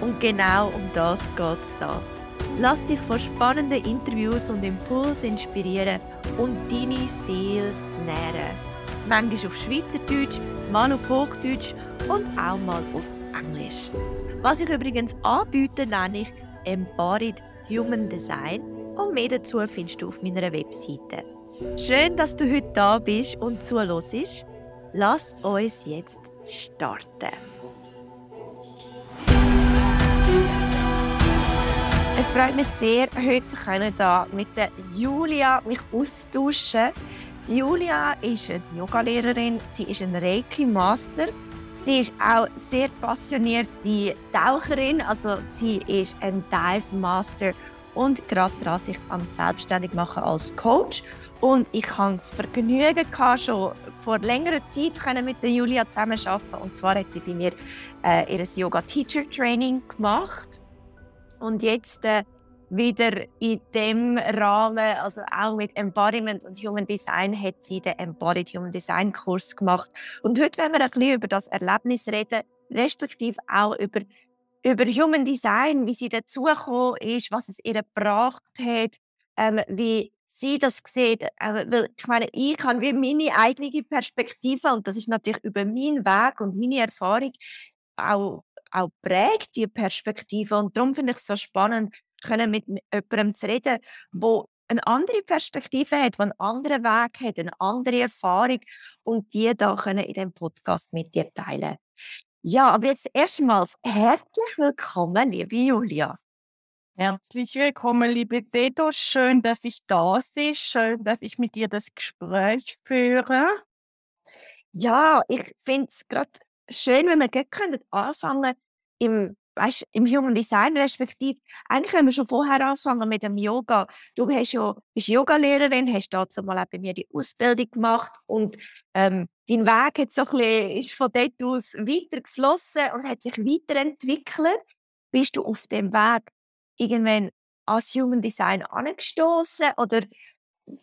Und genau um das geht es da. Lass dich von spannenden Interviews und Impulsen inspirieren und deine Seele nähren. Manchmal auf Schweizerdeutsch, mal auf Hochdeutsch und auch mal auf Englisch. Was ich übrigens anbiete, nenne ich Embodied Human Design und mehr dazu findest du auf meiner Webseite. Schön, dass du heute da bist und zuhörst. Lass uns jetzt starten. Es freut mich sehr, heute können da mit der Julia mich austauschen. Julia ist eine Yogalehrerin, sie ist ein Reiki Master. Sie ist auch sehr passionierte Taucherin, also sie ist ein Dive Master und gerade daran, sich am selbstständig machen als Coach. Und ich hatte das Vergnügen schon vor längerer Zeit mit der Julia zusammenarbeiten. Und zwar hat sie bei mir äh, ihr Yoga Teacher Training gemacht. Und jetzt äh, wieder in dem Rahmen, also auch mit Embodiment und Human Design, hat sie den Embodied Human Design Kurs gemacht. Und heute werden wir ein bisschen über das Erlebnis reden, respektive auch über, über Human Design, wie sie dazugekommen ist, was es ihr gebracht hat, ähm, wie sie das sieht. Also, ich meine, ich habe wie meine eigene Perspektive und das ist natürlich über meinen Weg und meine Erfahrung auch auch prägt, die Perspektive. Und darum finde ich es so spannend, können mit jemandem zu reden, der eine andere Perspektive hat, einen anderen Weg hat, eine andere Erfahrung und die da können in dem Podcast mit dir teilen. Ja, aber jetzt erstmals herzlich willkommen, liebe Julia. Herzlich willkommen, liebe Dedo. Schön, dass ich da bin. Schön, dass ich mit dir das Gespräch führe. Ja, ich finde es gerade schön, wenn wir gleich anfangen im, weißt, im Human Design, respektive eigentlich können wir schon vorher anfangen mit dem Yoga. Du hast ja, bist Yogalehrerin, hast dazu mal auch bei mir die Ausbildung gemacht und ähm, dein Weg hat so ein bisschen, ist von dort aus weiter geflossen und hat sich weiterentwickelt. Bist du auf dem Weg irgendwann als Human Design angestoßen oder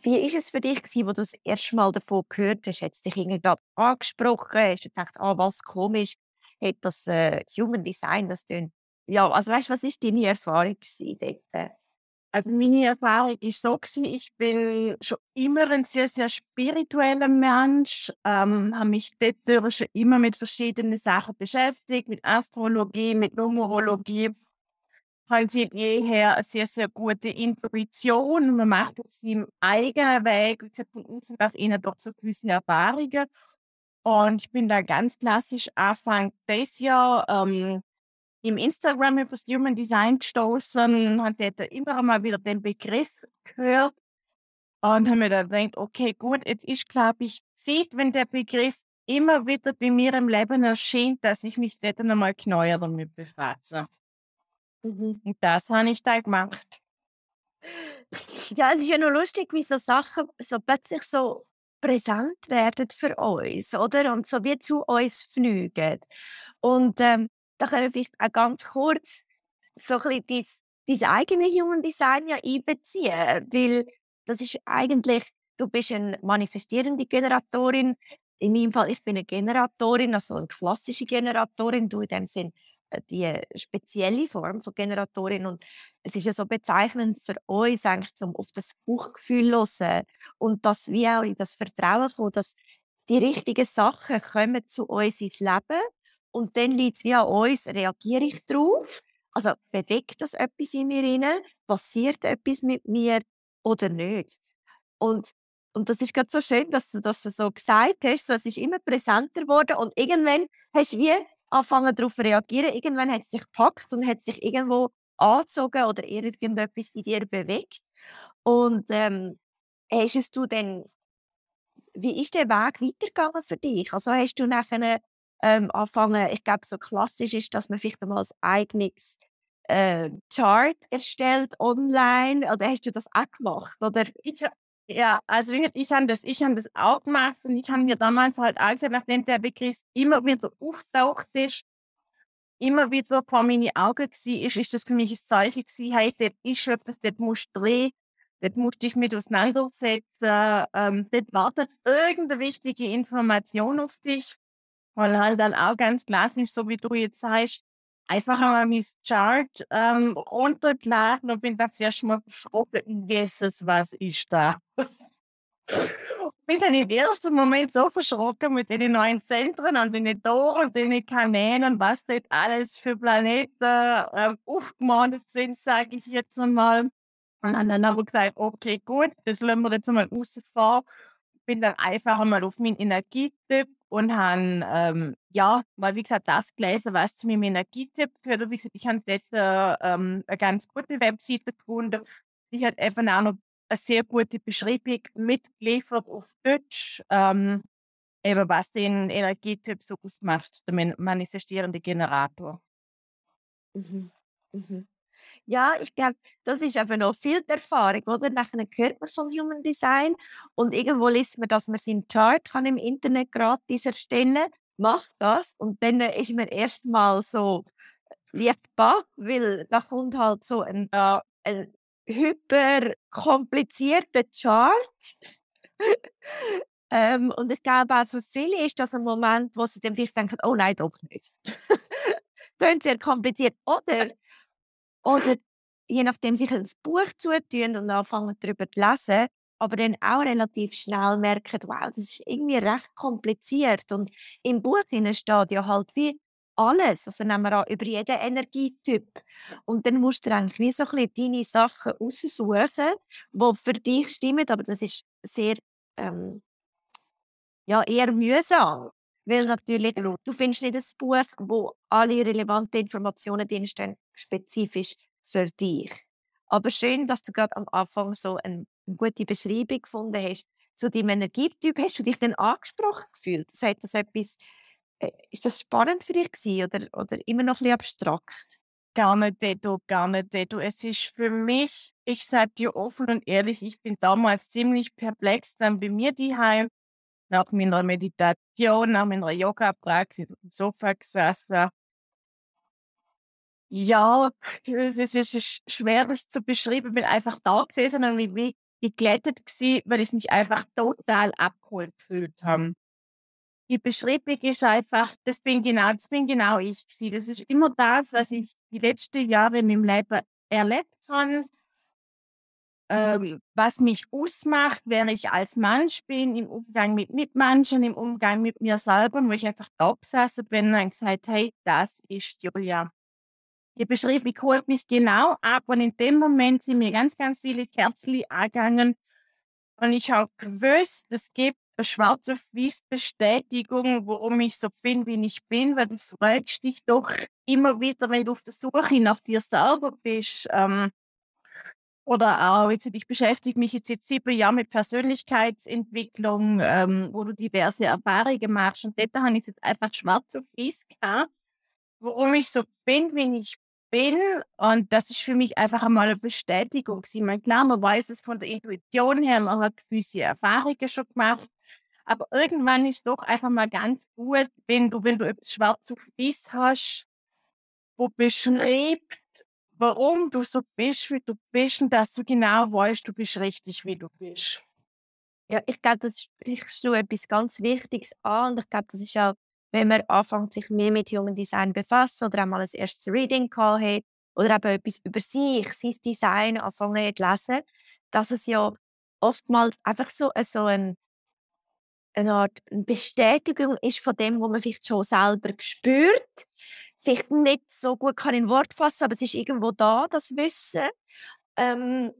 wie ist es für dich wo du das erste Mal davon gehört hast? Hat es dich irgendwie angesprochen? Hast du gedacht, ah, was komisch, hat das äh, Human Design, das dann, ja, also weißt was ist deine Erfahrung dort? Also meine Erfahrung ist so ich bin schon immer ein sehr, sehr spiritueller Mensch, ähm, habe mich dort schon immer mit verschiedenen Sachen beschäftigt, mit Astrologie, mit Numerologie haben sie jeher eine sehr, sehr gute Intuition. Man macht auf seinem eigenen Weg und von außen nach innen doch so gewisse Erfahrungen. Und ich bin da ganz klassisch Anfang des Jahr ähm, im Instagram über das Human Design gestoßen und da immer mal wieder den Begriff gehört und habe mir dann gedacht, okay, gut, jetzt ist, glaube ich, sieht, wenn der Begriff immer wieder bei mir im Leben erscheint, dass ich mich dort nochmal genauer damit befasse. Mhm. Und das habe ich da gemacht. Ja, es ist ja noch lustig, wie so Sachen so plötzlich so präsent werden für uns, oder? Und so wie zu uns fliegen. Und ähm, da können wir vielleicht auch ganz kurz so ein bisschen dein, dein eigenes Human Design ja einbeziehen, weil das ist eigentlich, du bist eine manifestierende Generatorin. In meinem Fall, ich bin eine Generatorin, also eine klassische Generatorin, du in dem Sinn die spezielle Form von Generatorin und es ist ja so bezeichnend für uns eigentlich, um auf das Bauchgefühl hören und das wie auch in das Vertrauen kommen, dass die richtigen Sachen kommen zu uns ins Leben und dann liegt es wie an uns, reagiere ich darauf, also bewegt das etwas in mir rein, passiert etwas mit mir oder nicht. Und und das ist gerade so schön, dass du das so gesagt hast. So, es ist immer präsenter geworden und irgendwann hast du wie anfangen darauf zu reagieren. Irgendwann hat es dich gepackt und hat sich irgendwo angezogen oder irgendetwas in dir bewegt. Und ähm, hast du dann, wie ist der Weg weitergegangen für dich? Also hast du nachher ähm, angefangen, ich glaube, so klassisch ist, dass man vielleicht einmal ein eigenes äh, Chart erstellt online. Oder hast du das auch gemacht? Oder? Ich, ja, also ich, ich habe das, ich hab das auch gemacht und ich habe mir damals halt auch gesagt, nachdem der Begriff immer wieder auftaucht ist, immer wieder vor meine Augen war, ist, ist das für mich ein Zeichen gewesen, hey, dort ist etwas, dort musst du drehen, dort musst du dich mit auseinandersetzen, ähm, dort wartet irgendeine wichtige Information auf dich. Und halt dann auch ganz klassisch, so wie du jetzt sagst, einfach einmal mein Chart ähm, runtergeladen und bin das erst mal verschrocken. Jesus, was ist da? bin dann im ersten Moment so verschrocken mit den neuen Zentren und den Toren und den Kanälen und was dort alles für Planeten äh, aufgemalt sind, sage ich jetzt einmal. Und dann habe ich gesagt, okay, gut, das lassen wir jetzt einmal rausfahren. Bin dann einfach einmal auf meinen Energietyp und habe, ähm, ja, mal wie gesagt, das gelesen, was zu meinem Energietyp gehört. Und wie gesagt, ich habe jetzt äh, ähm, eine ganz gute Webseite gefunden. Die hat einfach auch noch eine sehr gute Beschreibung mitgeliefert auf Deutsch, ähm, eben was den Energietyp so ausmacht, der manifestierende Generator. Mhm. Mhm. Ja, ich glaube, das ist einfach noch viel Erfahrung, oder? Nachher hört man vom Human Design und irgendwo liest man, dass man seinen Chart kann im Internet gratis erstellen macht das und dann ist man erstmal so leicht back, weil da kommt halt so ein, äh, ein hyper komplizierter Chart. ähm, und ich glaube auch für viele ist das ein Moment, wo sie dann sich denken, oh nein, doch nicht. Klingt sehr kompliziert. Oder, oder je nachdem sich ein Buch zutun und anfangen darüber zu lesen, aber dann auch relativ schnell merken, wow, das ist irgendwie recht kompliziert. Und im Buch steht ja halt wie alles. Also nehmen wir an, über jeden Energietyp. Und dann musst du eigentlich wie so ein bisschen deine Sachen aussuchen, die für dich stimmen. Aber das ist sehr, ähm, ja, eher mühsam. Weil natürlich, du findest nicht ein Buch, wo alle relevanten Informationen drinstehen, spezifisch für dich. Aber schön, dass du gerade am Anfang so eine gute Beschreibung gefunden hast zu deinem Energietyp. Hast du dich dann angesprochen gefühlt? Sagt das etwas äh, ist das spannend für dich gewesen, oder, oder immer noch ein bisschen abstrakt? Gar nicht, Dedo, gar nicht, Dedo. Es ist für mich, ich sage dir offen und ehrlich, ich bin damals ziemlich perplex dann bei mir daheim nach meiner Meditation, nach meiner Yoga-Praxis auf dem Sofa gesessen. Ja, es ist schwer, das zu beschreiben. Ich bin einfach da gesessen und wie geglättet gewesen, weil ich mich einfach total abgeholt gefühlt habe die Beschreibung ist einfach, das bin genau, das bin genau ich gewesen. Das ist immer das, was ich die letzten Jahre in meinem Leben erlebt habe, ähm, was mich ausmacht, wer ich als Mensch bin, im Umgang mit Mitmenschen, im Umgang mit mir selber, wo ich einfach da gesessen bin und gesagt, hey, das ist Julia. Die Beschreibung holt mich genau ab und in dem Moment sind mir ganz, ganz viele Kerzen angegangen und ich habe gewusst, es gibt eine schwarze auf Bestätigung, warum ich so bin, wie ich bin, weil du fragst dich doch immer wieder, wenn du auf der Suche nach dir selber bist. Ähm, oder auch, jetzt, ich beschäftige mich jetzt seit sieben Jahren mit Persönlichkeitsentwicklung, ähm, wo du diverse Erfahrungen machst. Und dort habe ich jetzt einfach schwarz auf weiß gehabt, warum ich so bin, wie ich bin. Und das ist für mich einfach einmal eine Bestätigung. Ich meine, klar, man weiß es von der Intuition her, man hat gewisse Erfahrungen schon gemacht. Aber irgendwann ist doch einfach mal ganz gut, wenn du, wenn du etwas schwarz auf weiß hast, wo beschreibt, warum du so bist, wie du bist und dass du genau weißt, du bist richtig, wie du bist. Ja, ich glaube, das sprichst du etwas ganz Wichtiges an und ich glaube, das ist auch, wenn man anfängt, sich mehr mit Human Design befassen oder einmal ein erstes Reading Call hat oder eben etwas über sich, sein Design anfangen zu lesen, dass es ja oftmals einfach so, so ein eine Art Bestätigung ist von dem, was man vielleicht schon selber spürt. Vielleicht nicht so gut kann in Wort fassen, aber es ist irgendwo da, das Wissen. Ähm,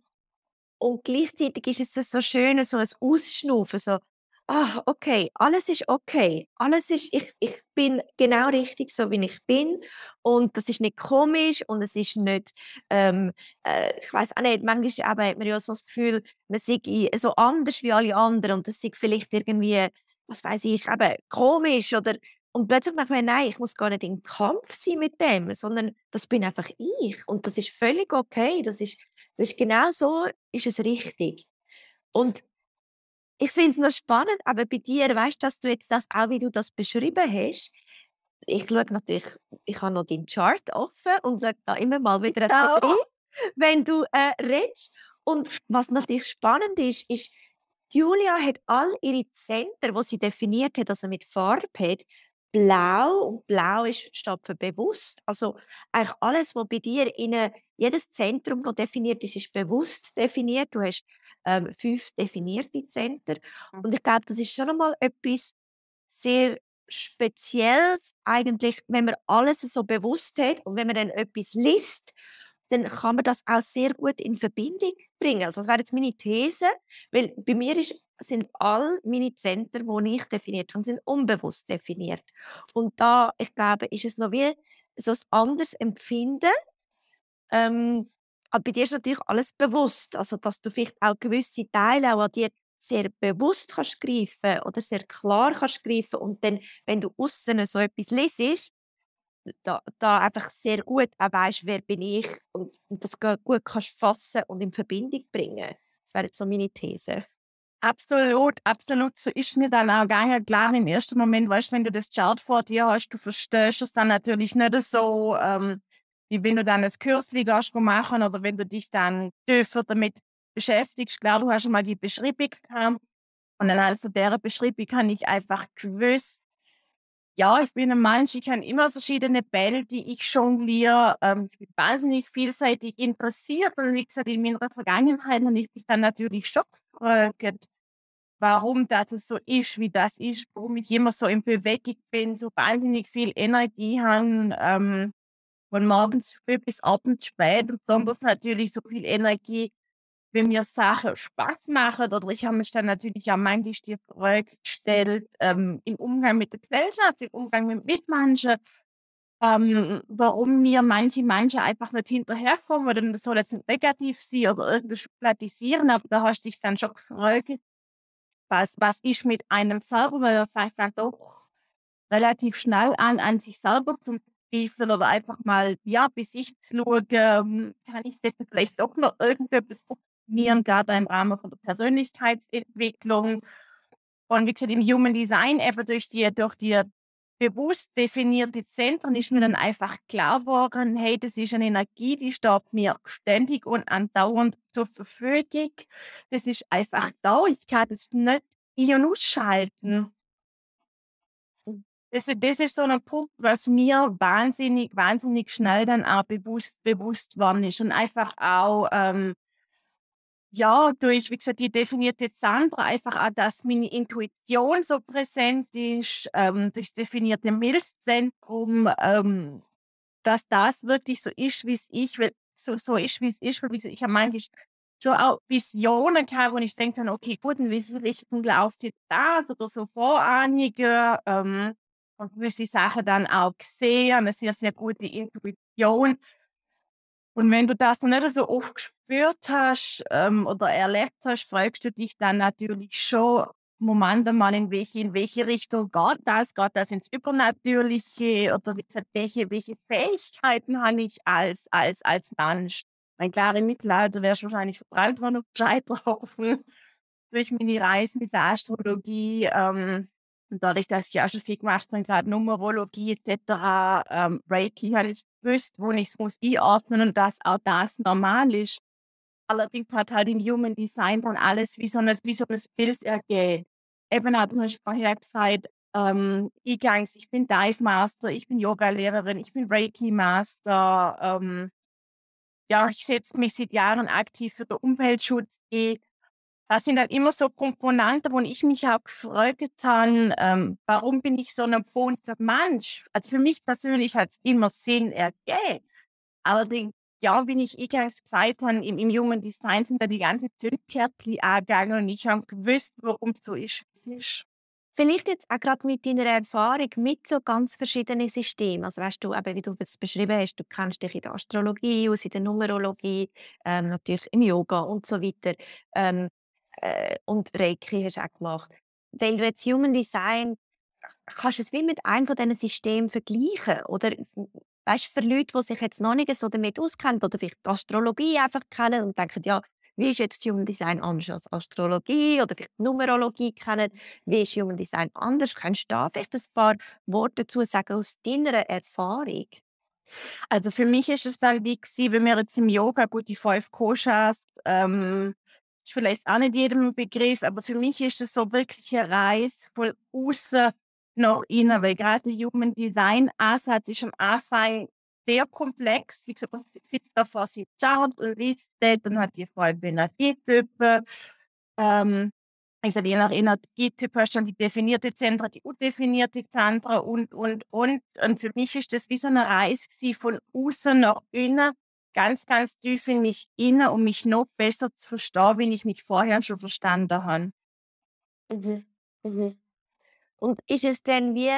und gleichzeitig ist es so schön, so ein Ausschnaufen, so ah, okay, alles ist okay. Alles ist, ich, ich bin genau richtig, so wie ich bin. Und das ist nicht komisch und es ist nicht, ähm, äh, ich weiß auch nicht, manchmal aber hat man ja so das Gefühl, man sei so anders wie alle anderen und das ist vielleicht irgendwie, was weiß ich, eben komisch oder Und plötzlich merkt man, nein, ich muss gar nicht in Kampf sein mit dem, sondern das bin einfach ich. Und das ist völlig okay. Das ist, das ist genau so, ist es richtig. Und ich finde es noch spannend, aber bei dir, weißt du, dass du jetzt das auch, wie du das beschrieben hast, ich schaue natürlich, ich habe noch deinen Chart offen und schaue da immer mal wieder Genau. rein, wenn du äh, redest. Und was natürlich spannend ist, ist, Julia hat all ihre Zentren, die sie definiert hat, also mit Farbe hat, blau und blau ist, steht für bewusst. Also eigentlich alles, was bei dir in eine, jedes Zentrum, das definiert ist, ist bewusst definiert. Du hast ähm, fünf definierte Zentren. Mhm. Und ich glaube, das ist schon einmal etwas sehr Spezielles eigentlich, wenn man alles so bewusst hat und wenn man dann etwas liest, dann kann man das auch sehr gut in Verbindung bringen. Also das wäre jetzt meine These, weil bei mir ist, sind all meine Zentren, die ich definiert habe, sind unbewusst definiert. Und da, ich glaube, ist es noch wie so ein anderes Empfinden. Ähm, aber bei dir ist natürlich alles bewusst, also dass du vielleicht auch gewisse Teile auch an dir sehr bewusst kannst greifen oder sehr klar kannst greifen und dann, wenn du außen so etwas lesest, da, da einfach sehr gut auch weißt, wer bin ich und, und das gut kannst fassen und in Verbindung bringen. Das wäre jetzt so meine These. Absolut, absolut. So ist mir dann auch gar nicht klar im ersten Moment, weißt wenn du das Chart vor dir hast, du verstehst es dann natürlich nicht so, ähm, wie wenn du dann ein Kürzli machen oder wenn du dich dann damit beschäftigst. Klar, du hast schon mal die Beschreibung gehabt und dann also der Beschreibung kann ich einfach gewusst, ja, ich bin ein Mensch, ich kann immer verschiedene Bälle, die ich jongliere. Ähm, ich bin wahnsinnig vielseitig interessiert und wie gesagt, in meiner Vergangenheit habe ich mich dann natürlich schon gefragt, warum das so ist, wie das ist, warum ich immer so in Bewegung bin, so wahnsinnig viel Energie habe, ähm, von morgens früh bis abends spät und besonders natürlich so viel Energie, wenn mir Sachen Spaß machen oder ich habe mich dann natürlich auch manchmal die Frage ähm, im Umgang mit der Gesellschaft, im Umgang mit Mitmenschen, ähm, warum mir manche manche einfach nicht hinterherkommen oder das soll jetzt nicht negativ sein oder irgendwie schubladisieren, aber da hast du dich dann schon gefragt, was, was ist mit einem selber, weil er fängt dann doch relativ schnell an, an sich selber zu zweifeln oder einfach mal, ja, bis ich schaue, ähm, kann ich das vielleicht doch noch irgendetwas gerade im Rahmen von der Persönlichkeitsentwicklung. Und wie gesagt, im Human Design, eben durch die, durch die bewusst definierte Zentren, ist mir dann einfach klar geworden, hey, das ist eine Energie, die steht mir ständig und andauernd zur Verfügung. Das ist einfach da, ich kann das nicht ein- und ausschalten. Das, das ist so ein Punkt, was mir wahnsinnig, wahnsinnig schnell dann auch bewusst, bewusst worden ist. Und einfach auch, ähm, ja, durch, wie gesagt, die definierte Sandra, einfach auch, dass meine Intuition so präsent ist, ähm, durch das definierte Milzzentrum, ähm, dass das wirklich so ist, wie es ich will, so, so ist, wie es ist. Weil, ich habe manchmal schon auch Visionen gehabt, wo ich denke dann, okay, gut, in welche Richtung läuft jetzt das oder so Vorahnige, ähm, und gewisse Sachen dann auch gesehen, eine sehr, sehr gute Intuition. Und wenn du das noch nicht so oft gespürt hast ähm, oder erlebt hast, fragst du dich dann natürlich schon, Moment mal, in welche, in welche Richtung geht das? Geht das ins Übernatürliche? Oder wie gesagt, welche, welche Fähigkeiten habe ich als, als, als Mensch? Mein klarer Mittelalter wärst wahrscheinlich verbrannt worden auf Scheiterhaufen durch meine Reise mit der Astrologie. Ähm, und dadurch, dass ich auch schon viel gemacht habe, gerade Numerologie etc., ähm, Reiki, habe ich gewusst, wo ich es muss einordnen und dass auch das normal ist. Allerdings hat halt im Human Design dann alles wie so ein, wie so ein Bild ergeben. Eben hat man vorher gesagt, ähm, Eingangs, ich bin Dive Master, ich bin Yoga-Lehrerin, ich bin Reiki Master, ähm, ja, ich setze mich seit Jahren aktiv für den Umweltschutz ein. Das sind dann immer so Komponenten, wo ich mich auch gefragt habe, ähm, warum bin ich so ein bunter Mensch? Also für mich persönlich hat es immer Sinn ergeben. Allerdings, ja, wie ich eingangs gesagt habe, im, im jungen Design sind da die ganzen Zündkärtchen angegangen und ich habe gewusst, warum es so ist, es ist. Vielleicht jetzt auch gerade mit deiner Erfahrung mit so ganz verschiedenen Systemen. Also weißt du, eben, wie du es beschrieben hast, du kennst dich in der Astrologie aus, in der Numerologie, ähm, natürlich im Yoga und so weiter. Ähm, äh, und Reiki hast du auch gemacht. Wenn du jetzt Human Design kannst du es wie mit einem von diesen Systemen vergleichen? Oder weißt, für Leute, die sich jetzt noch nicht so damit auskennen oder vielleicht die Astrologie einfach kennen und denken, ja, wie ist jetzt Human Design anders als Astrologie oder vielleicht Numerologie kennen? Wie ist Human Design anders? Kannst du da vielleicht ein paar Worte dazu sagen aus deiner Erfahrung? Also für mich ist es dann wie wenn wir jetzt im Yoga, gut, die fünf Koshas, ähm, ist vielleicht auch nicht jedem Begriff, aber für mich ist es so wirklich eine Reise von außen nach innen, weil gerade der Human Design Ansatz ist am Anfang sehr komplex. Wie gesagt, man sitzt da vor sich Chart und das und hat die voll Energietypen. Ähm, also je nach Energietyp hast du dann die definierte Zentren, die undefinierte Zentren und, und, und. Und für mich ist das wie so eine Reise von außen nach innen, ganz, ganz tief in mich innen, um mich noch besser zu verstehen, wie ich mich vorher schon verstanden habe. Mhm. Mhm. Und ist es denn wie,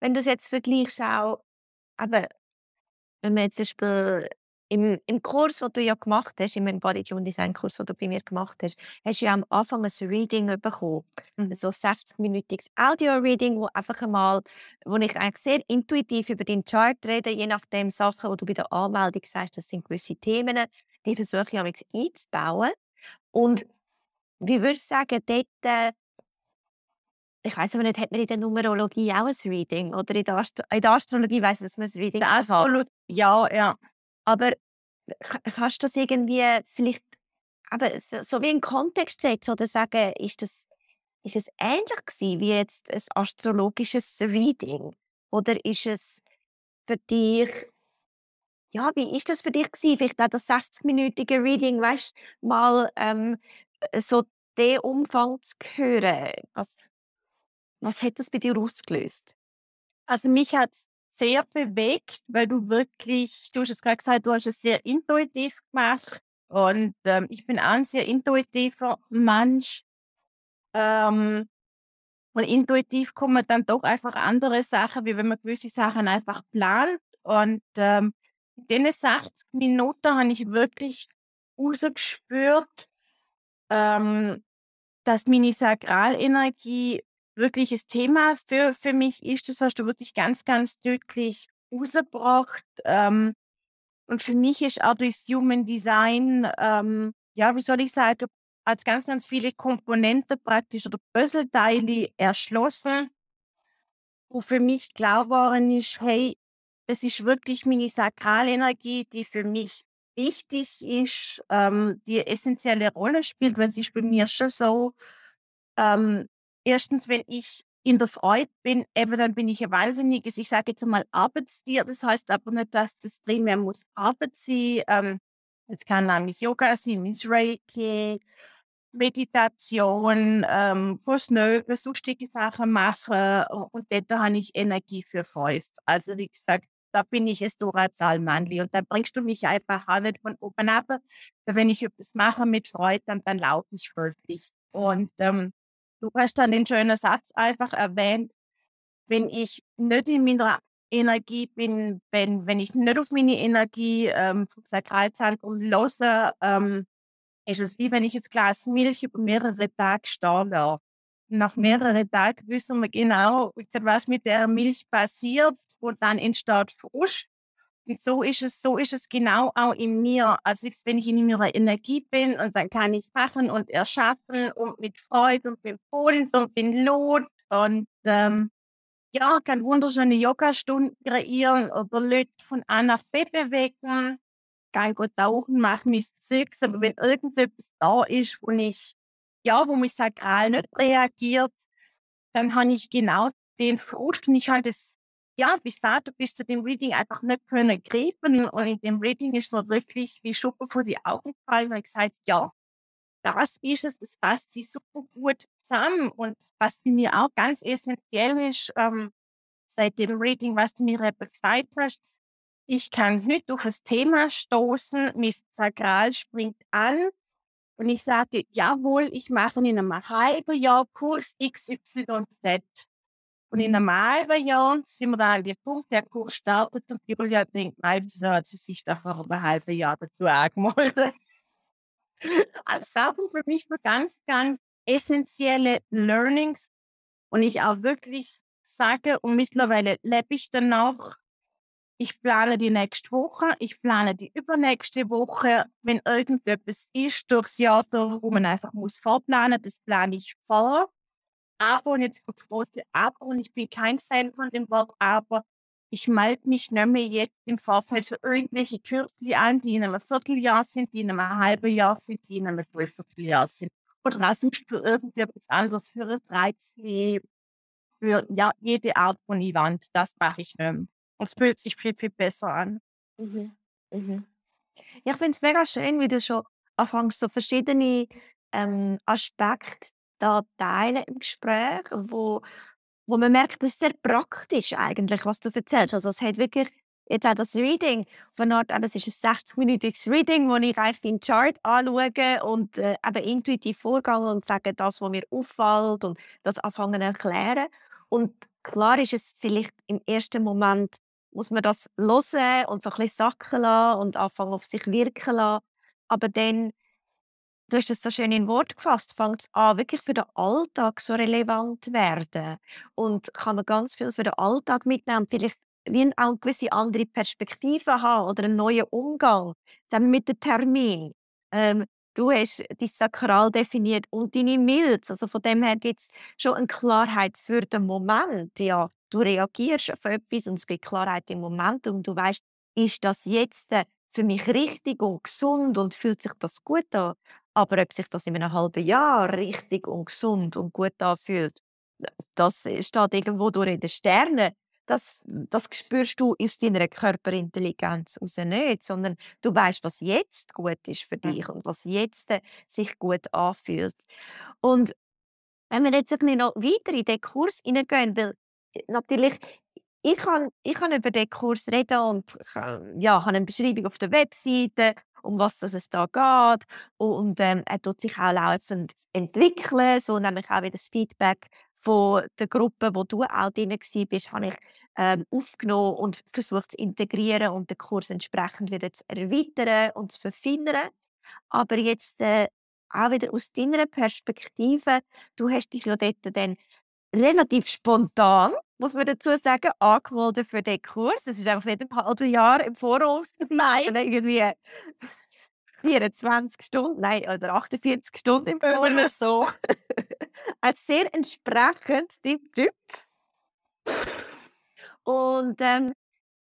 wenn du es jetzt vergleichst auch, aber wenn man jetzt zum Beispiel im, im Kurs, den du ja gemacht hast, im Embodied Design Kurs, den du bei mir gemacht hast, hast du ja am Anfang ein Reading bekommen. Mhm. So 60-minütiges Audio-Reading, wo einfach einmal, wo ich eigentlich sehr intuitiv über den Chart rede, je nachdem Sachen, die du bei der Anmeldung sagst, das sind gewisse Themen, die versuche ich einzubauen. Und wie würde ich sagen, dort äh, ich weiß aber nicht, hat man in der Numerologie auch ein Reading? Oder in der, Astro in der Astrologie weiss ich, dass man ein Reading hat. Ja, ja. Aber kannst du das irgendwie vielleicht aber so, wie in Kontext setzen oder sagen, ist das, ist es ähnlich gewesen wie jetzt ein astrologisches Reading? Oder ist es für dich, ja, wie ist das für dich gewesen? Vielleicht auch das 60-minütige Reading, weißt mal ähm, so den Umfang zu hören. Was, was hat das bei dir ausgelöst? Also mich hat es sehr bewegt, weil du wirklich, du hast es gerade gesagt, du hast es sehr intuitiv gemacht. Und ähm, ich bin auch ein sehr intuitiver Mensch. Ähm, und intuitiv kommen dann doch einfach andere Sachen, wie wenn man gewisse Sachen einfach plant. Und ähm, in den 60 Minuten habe ich wirklich rausgespürt, ähm, dass meine Sakralenergie wirkliches Thema für, für mich ist. Das hast du wirklich ganz, ganz deutlich rausgebracht. Ähm, und für mich ist auch durchs Human Design, ähm, ja, wie soll ich sagen, als ganz, ganz viele Komponenten praktisch oder Puzzleteile erschlossen, wo für klar geworden ist, hey, das ist wirklich meine Sakralenergie, die für mich wichtig ist, ähm, die essentielle Rolle spielt, weil sie ist bei mir schon so, ähm, erstens, wenn ich in der Freude bin, eben dann bin ich ein wahnsinniges, ich sage jetzt mal Arbeitstier. Das heißt aber nicht, dass das primär muss Arbeit sein. Ähm, es kann nämlich Yoga sein, Miss Reiki, Meditation, ähm, Kosnöbe, sonstige Sachen machen und dort habe ich Energie für Fäust. Also wie gesagt, da bin ich es Duracell-Mannli und da bringst du mich einfach auch nicht von oben ab. Wenn ich etwas mache mit Freude, dann, dann laufe ich wirklich. Und ähm, Du hast dann den schönen Satz einfach erwähnt, wenn ich nicht in meiner Energie bin, wenn, wenn ich nicht auf meine Energie ähm, vom Sakralzentrum lasse, ähm, ist es wie wenn ich jetzt Glas Milch über mehrere Tage stehen lasse. Nach mehreren Tagen wissen wir genau, was mit der Milch passiert und dann entsteht Frust. So ist es, so ist es genau auch in mir. Also wenn ich in meiner Energie bin und dann kann ich machen und erschaffen und mit Freude und bin bunt und bin lot und ähm, ja, kann wunderschöne Yoga-Stunden kreieren oder Leute von A nach B bewegen, kann gut tauchen, mache mich Zeugs, aber wenn irgendetwas da ist, wo ich, ja, wo mich sakral nicht reagiert, dann habe ich genau den Frust und ich halte es ja, bis dato bis zu dem Reading einfach nicht können greifen. Und in dem Reading ist mir wirklich wie Schuppen vor die Augen gefallen, weil ich gesagt ja, das ist es, das passt sich super gut zusammen. Und was mir auch ganz essentiell ist, ähm, seit dem Reading, was du mir gesagt hast, ich kann nicht durch das Thema stoßen, mein Sakral springt an und ich sage, jawohl, ich mache in einem halben Jahr Kurs XYZ. Und in einem halben Jahr sind wir dann an dem Punkt, der Kurs startet und die Julia denkt, nein, wieso hat sie sich da vor einem halben Jahr dazu angemeldet? Also Sachen für mich so ganz, ganz essentielle Learnings und ich auch wirklich sagen und mittlerweile lebe ich dann noch. Ich plane die nächste Woche, ich plane die übernächste Woche. Wenn irgendetwas ist durchs Jahr, wo man einfach muss vorplanen, das plane ich vor. Aber, und jetzt kurz große Aber, und ich bin kein Fan von dem Wort Aber, ich melde mich nicht mehr jetzt im Vorfeld für irgendwelche Kürzli an, die in einem Vierteljahr sind, die in einem halben Jahr sind, die in einem Dreivierteljahr sind. Oder auch sonst für irgendetwas anderes, für ein Reizli, für ja, jede Art von Event. Das mache ich nicht mehr. Und es fühlt sich viel, viel besser an. Mhm. Mhm. Ja, ich finde es mega schön, wie du schon anfängst, so verschiedene ähm, Aspekte da teilen im Gespräch, wo, wo man merkt, das ist sehr praktisch eigentlich, was du erzählst. Also es hat wirklich jetzt auch das Reading von Art, es ist ein 60-minütiges Reading, wo ich eigentlich den Chart anschaue und äh, eben intuitiv vorgehe und sage das, was mir auffällt und das anfangen erklären. Und klar ist es vielleicht im ersten Moment, muss man das hören und so ein bisschen sacken lassen und anfangen auf sich wirken lassen. Aber dann du hast es so schön in Wort gefasst, fängt es an, wirklich für den Alltag so relevant zu werden. Und kann man ganz viel für den Alltag mitnehmen, vielleicht wie auch eine gewisse andere Perspektive haben oder einen neuen Umgang dann mit dem Termin. Ähm, du hast dein Sakral definiert und deine Milz. Also von dem her gibt es schon eine Klarheit für den Moment. Ja, du reagierst auf etwas und es gibt Klarheit im Moment und du weißt, ist das jetzt äh, für mich richtig und gesund und fühlt sich das gut an? Aber ob sich das in einem halben Jahr richtig und gesund und gut anfühlt, das steht irgendwo durch in den Sternen. Das, das spürst du aus deiner Körperintelligenz raus nicht, sondern du weißt, was jetzt gut ist für dich und was jetzt äh, sich gut anfühlt. Und wenn wir jetzt ein noch weiter in den Kurs hineingehen, weil äh, natürlich ich kann, ich kann über den Kurs reden und ja, habe eine Beschreibung auf der Webseite um was es da geht. Und ähm, er tut sich auch laufend entwickeln, so nämlich auch wieder das Feedback von der Gruppe, wo du auch drin bist, habe ich ähm, aufgenommen und versucht zu integrieren und den Kurs entsprechend wieder zu erweitern und zu verfeinern. Aber jetzt äh, auch wieder aus deiner Perspektive, du hast dich ja dort dann relativ spontan, muss man dazu sagen, angemeldet für den Kurs. Das ist einfach nicht ein halbes Jahr im Voraus. Nein. irgendwie 24 Stunden, nein, oder 48 Stunden im Voraus. so. Ein sehr entsprechend dem Typ. Und ähm,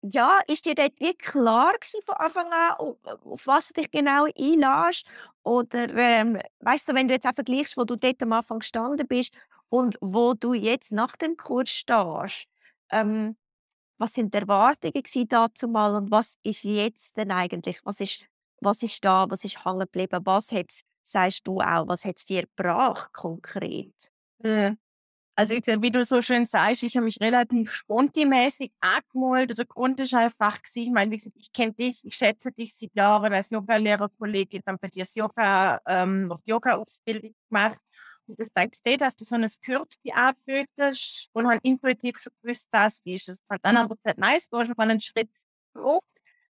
ja, ist dir dort wie klar von Anfang an, auf was du dich genau einlässt? Oder ähm, weißt du, wenn du jetzt auch vergleichst, wo du dort am Anfang gestanden bist und wo du jetzt nach dem Kurs stehst, ähm, was sind die Erwartungen dazu mal und was ist jetzt denn eigentlich? Was ist, was ist da? Was ist hängen geblieben? Was hat's, sagst du auch, was hat es dir gebracht konkret? Mhm. Also wie du so schön sagst, ich habe mich relativ spontimäßig angemeldet. Der Grund ist einfach, ich meine, ich kenne dich, ich schätze dich seit Jahren als Yoga-Lehrerkollegin, dann bei dir das Yoga, ähm, noch Yoga-Ausbildung gemacht. Das dir, dass du so ein Kürtchen anbietest und halt intuitiv schon gewusst, das ist es. Und dann aber gesagt, nice, du hast aber einen Schritt zurück,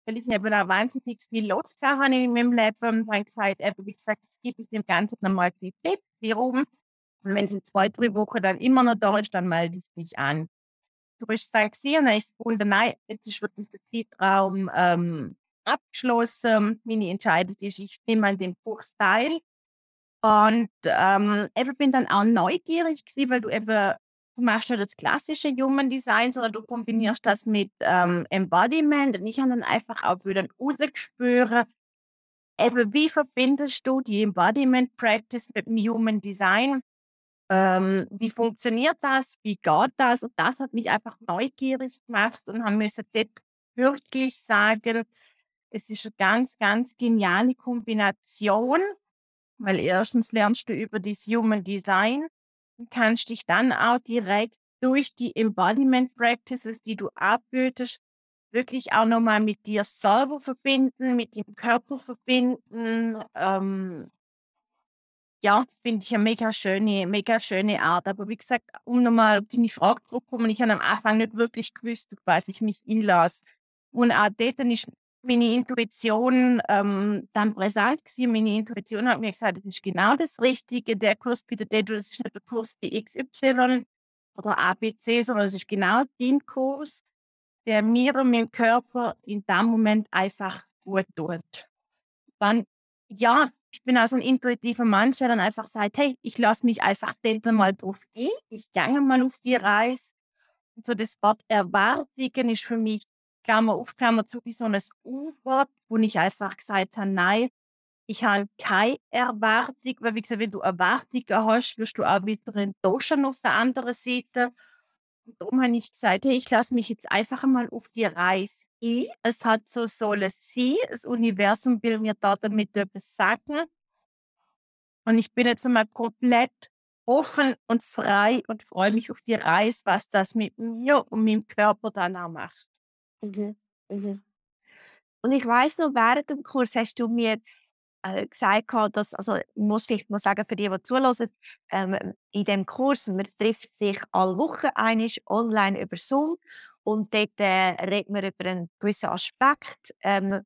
weil ich eben auch wahnsinnig viel losgezogen habe in meinem Leben und habe gesagt, eben, wie gesagt, es gibt dem Ganzen nochmal die Tipp, hier oben. Und wenn es in zwei, drei Wochen dann immer noch da ist, dann melde ich mich an. Du bist dann gesehen, ich wollte, nein, jetzt ist wirklich der Zeitraum ähm, abgeschlossen. Meine Entscheidung ist, ich nehme an dem Kurs teil und ähm, eben bin dann auch neugierig gewesen, weil du eben, du machst ja das klassische Human Design, sondern du kombinierst das mit ähm, Embodiment. Und ich habe dann einfach auch wieder rausgespürt, eben, wie verbindest du die Embodiment Practice mit dem Human Design? Ähm, wie funktioniert das? Wie geht das? Und das hat mich einfach neugierig gemacht und haben müssen dort wirklich sagen, es ist eine ganz, ganz geniale Kombination weil erstens lernst du über das Human Design und kannst dich dann auch direkt durch die Embodiment Practices, die du abbildest, wirklich auch nochmal mit dir selber verbinden, mit dem Körper verbinden. Ähm, ja, finde ich eine mega schöne, mega schöne Art. Aber wie gesagt, um nochmal auf deine Frage zurückzukommen, ich habe am Anfang nicht wirklich gewusst, was ich mich einlasse. Und auch dort ist meine Intuition ähm, dann präsent gewesen. Meine Intuition hat mir gesagt, das ist genau das Richtige. Der Kurs bietet dir, das ist nicht der Kurs für XY. oder ABC, sondern es ist genau dein Kurs, der mir und meinem Körper in dem Moment einfach gut tut. Dann, ja, ich bin also ein intuitiver Mensch, der dann einfach sagt, hey, ich lasse mich einfach dort mal drauf ein, ich gehe mal auf die Reise. Und so das Wort Erwartungen ist für mich, Klammer auf, Klammer zu, wie so ein U-Wort, wo ich einfach gesagt habe, nein, ich habe keine Erwartung, weil wie gesagt, wenn du Erwartungen hast, wirst du auch wieder enttäuschen auf der anderen Seite. Und darum habe ich gesagt, hey, ich lasse mich jetzt einfach mal auf die Reise ein. Es hat so soll es sein. Das Universum will mir da damit etwas sagen. Und ich bin jetzt einmal komplett offen und frei und freue mich auf die Reise, was das mit mir und meinem Körper dann auch macht. Mhm. Mhm. Und ich weiß noch, während dem Kurs hast du mir äh, gesagt dass, also ich muss vielleicht mal sagen, für die, die zuhören, ähm, in dem Kurs, man trifft sich alle Wochen einig online über Zoom und dort äh, redet man über einen gewissen Aspekt, ähm,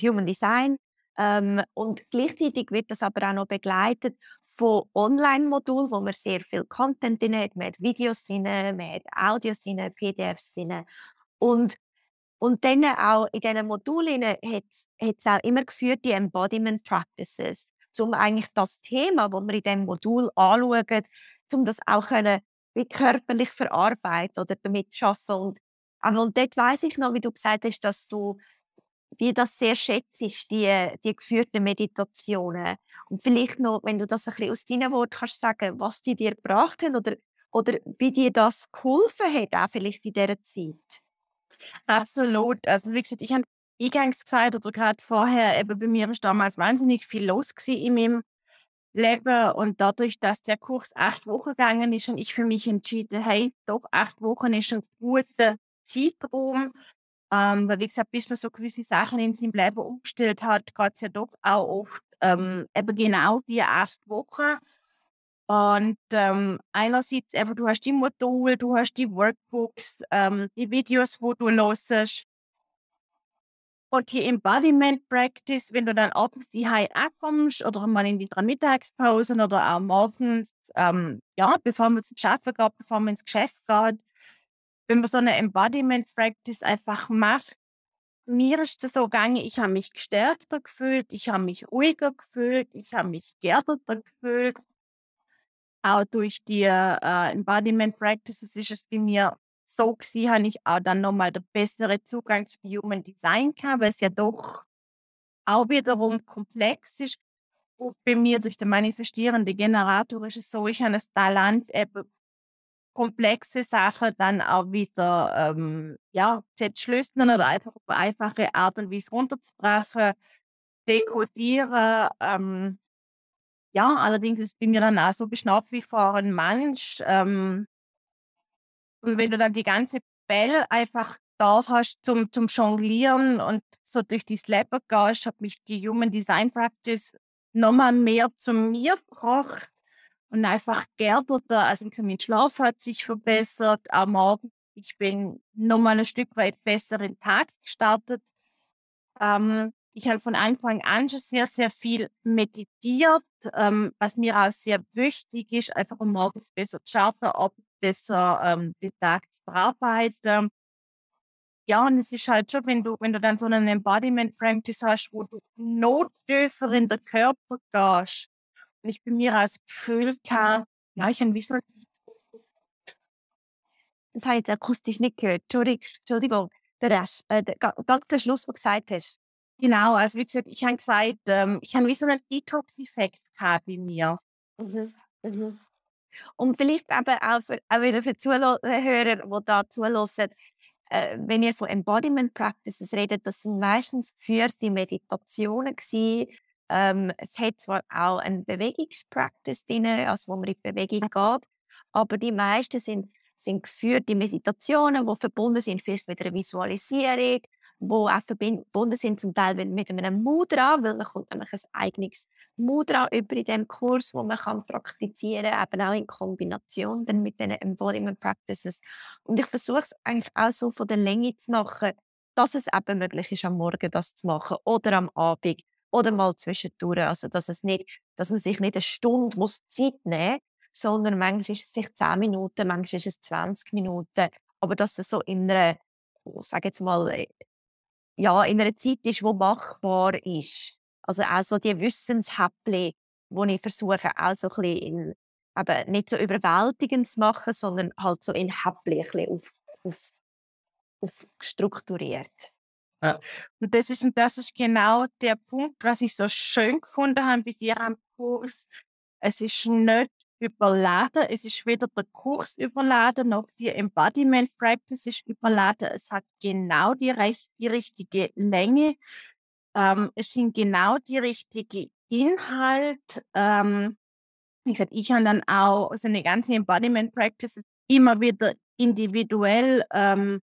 Human Design. Ähm, und gleichzeitig wird das aber auch noch begleitet von Online-Modulen, wo man sehr viel Content drin hat. Man hat Videos drin, man hat Audios drin, PDFs drin. Und und dann auch in diesen Modulen hat es auch immer geführt, die Embodiment Practices, um eigentlich das Thema, das wir in diesem Modul anschauen, um das auch können, wie körperlich verarbeiten oder damit zu arbeiten. Und, und dort weiss ich noch, wie du gesagt hast, dass du wie das sehr schätzt, die, die geführten Meditationen. Und vielleicht noch, wenn du das ein bisschen aus deinen Worten kannst sagen, was die dir gebracht haben oder, oder wie dir das geholfen hat, auch vielleicht in dieser Zeit. Absolut. Also wie gesagt, ich habe eingangs gesagt oder gerade vorher, eben bei mir ist damals wahnsinnig viel los in meinem Leben und dadurch, dass der Kurs acht Wochen gegangen ist und ich für mich entschieden, hey, doch acht Wochen ist ein guter Zeitraum, ähm, weil wie gesagt, bis man so gewisse Sachen in seinem Leben umgestellt hat, geht es ja doch auch oft ähm, eben genau die acht Wochen. Und ähm, einerseits eben, du hast die Module, du hast die Workbooks, ähm, die Videos, wo du hörst. Und die Embodiment Practice, wenn du dann abends die High ankommst oder mal in die Mittagspause oder auch morgens, ähm, ja, bevor man zum Arbeiten geht, bevor man ins Geschäft geht, wenn man so eine Embodiment Practice einfach macht, mir ist es so gegangen, ich habe mich gestärkter gefühlt, ich habe mich ruhiger gefühlt, ich habe mich geerdeter gefühlt auch durch die äh, Embodiment Practices ist es bei mir so gewesen, habe ich auch dann nochmal den besseren Zugang zu Human Design gehabt, weil es ja doch auch wiederum komplex ist. Und bei mir durch den manifestierenden Generator ist es so, ich habe das Talent, eben komplexe Sachen dann auch wieder ähm, ja, zu entschlüsseln oder einfach auf eine einfache Art und Weise runterzubrechen, dekodieren, ähm, ja, allerdings ist bei mir dann auch so, nach wie vor ein Mensch. Ähm, und wenn du dann die ganze Bell einfach da hast zum, zum Jonglieren und so durch das Leben gehst, hat mich die Human Design Practice nochmal mehr zu mir gebracht und einfach geerdeter. Also mein Schlaf hat sich verbessert am Morgen. Ich bin nochmal ein Stück weit besser in den Tag gestartet. Ähm, ich habe von Anfang an schon sehr, sehr viel meditiert, ähm, was mir auch sehr wichtig ist, einfach um morgens besser zu starten, ab besser ähm, den Tag zu bearbeiten. Ja, und es ist halt schon, wenn du, wenn du dann so einen Embodiment Practice hast, wo du noch tiefer in den Körper gehst. Und ich bei mir als Gefühl kann, ja, ich wie so das habe ich jetzt akustisch nicht gehört. Entschuldigung, der Rest, äh, der, ganz der Schluss, was du gesagt hast. Genau, also wie gesagt, ich habe gesagt, ähm, ich habe wie so einen Detox-Effekt gehabt bei mir. Mhm. Mhm. Und vielleicht eben auch, für, auch wieder für Zuhörer, die da zuhören, äh, wenn wir von Embodiment Practices reden, das sind meistens geführte Meditationen gewesen. Ähm, es hat zwar auch eine Bewegungspractice drin, also wo man in die Bewegung geht, aber die meisten sind, sind geführte Meditationen, die verbunden sind vielleicht mit einer Visualisierung, wo auch verbunden sind zum Teil mit einem Mudra, weil man kommt nämlich ein eigenes Mudra über in dem Kurs, wo man kann praktizieren kann, eben auch in Kombination dann mit den Embodiment Practices. Und ich versuche es eigentlich auch so von der Länge zu machen, dass es eben möglich ist, am Morgen das zu machen oder am Abend oder mal zwischendurch. Also, dass, es nicht, dass man sich nicht eine Stunde muss Zeit nehmen sondern manchmal ist es vielleicht 10 Minuten, manchmal ist es 20 Minuten. Aber dass es so in einer, oh, sag jetzt mal, ja, in einer Zeit ist, die machbar ist. Also auch so die Wissenshäppchen, die ich versuche, auch so ein bisschen in, eben nicht so überwältigend zu machen, sondern halt so in Häppchen auf, auf, auf strukturiert. Ja. Und das ist, das ist genau der Punkt, was ich so schön gefunden habe bei dir am Kurs. Es ist nicht überladen, es ist weder der Kurs überladen, noch die Embodiment Practice ist überladen. Es hat genau die, die richtige Länge. Ähm, es sind genau die richtige Inhalt. Ähm, wie gesagt, ich habe dann auch so eine ganze Embodiment Practice immer wieder individuell ähm,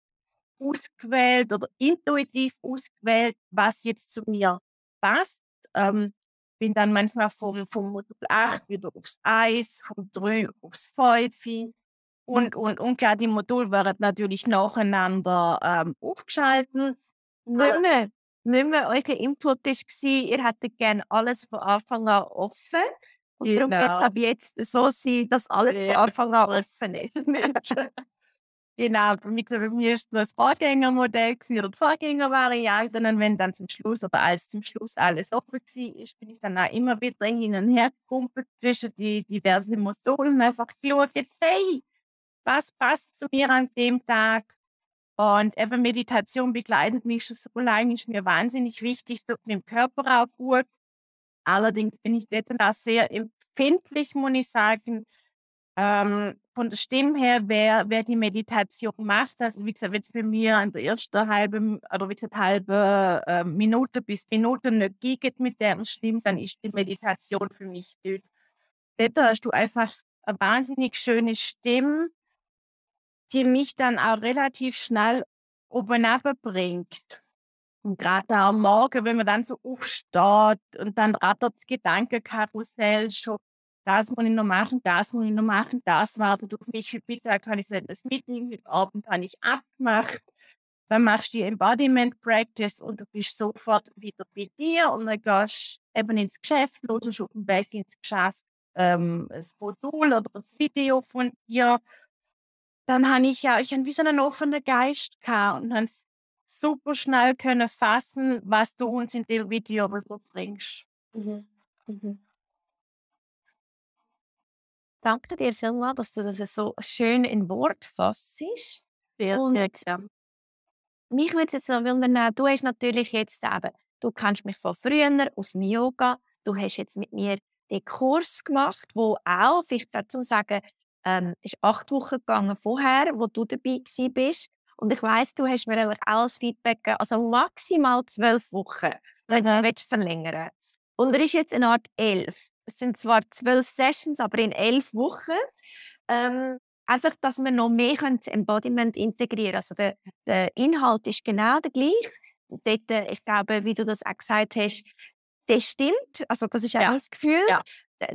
ausgewählt oder intuitiv ausgewählt, was jetzt zu mir passt. Ähm, bin dann manchmal vom, vom Modul 8 wieder aufs Eis, vom 3 aufs 5 und, und, und klar, die Module werden natürlich nacheinander ähm, aufgeschaltet. Nicht mehr, nicht mehr euer Input war, ihr hättet gerne alles von Anfang an offen. Und genau. darum wird es ab jetzt so sein, dass alles ja. von Anfang an offen ist. Genau, wie gesagt, mir ist das Vorgängermodell oder Vorgängervariante. Und wenn dann zum Schluss oder als zum Schluss alles offen war, bin ich dann auch immer wieder hin und her gekumpelt zwischen die diversen Modulen und einfach geschaut, jetzt, hey, was passt zu mir an dem Tag? Und eben Meditation begleitet mich schon so lange, ist mir wahnsinnig wichtig, tut mir im Körper auch gut. Allerdings bin ich dort auch sehr empfindlich, muss ich sagen, ähm, von der Stimme her, wer, wer die Meditation macht, also wie gesagt, wenn es bei mir an der ersten halben oder wie gesagt, halbe äh, Minute bis Minute nicht geht mit der Stimme, dann ist die Meditation für mich dort. Dort hast du einfach eine wahnsinnig schöne Stimme, die mich dann auch relativ schnell oben bringt. Und gerade am Morgen, wenn man dann so aufsteht und dann rattert das Gedankenkarussell schon das muss ich noch machen, das muss ich noch machen, das wartet auf mich. Wie gesagt, habe ich das Meeting heute Abend habe ich abgemacht. Dann machst du die Embodiment Practice und du bist sofort wieder bei dir und dann gehst eben ins Geschäft, los auf dem Weg ins Geschäft ähm, das Modul oder das Video von dir. Dann habe ich ja, ich habe wie so einen offenen Geist gehabt und habe super schnell können fassen, was du uns in dem Video rüberbringst. Mhm. Mhm. Danke dir vielmals, dass du das so schön in Wort fasst. Und gerne. Mich würde jetzt noch wundern, du hast natürlich jetzt eben, du kennst mich von früher aus dem Yoga, du hast jetzt mit mir den Kurs gemacht, wo auch, vielleicht dazu sagen, ähm, ist acht Wochen gegangen vorher, wo du dabei bist. Und ich weiß, du hast mir auch als Feedback gegeben, also maximal zwölf Wochen, wenn du mhm. verlängern Und er ist jetzt eine Art elf es sind zwar zwölf Sessions, aber in elf Wochen. Ähm, einfach, dass wir noch mehr Embodiment integrieren Also der, der Inhalt ist genau der gleiche. Dort, äh, ich glaube, wie du das auch gesagt hast, das stimmt. Also das ist auch ja. das Gefühl. Ja.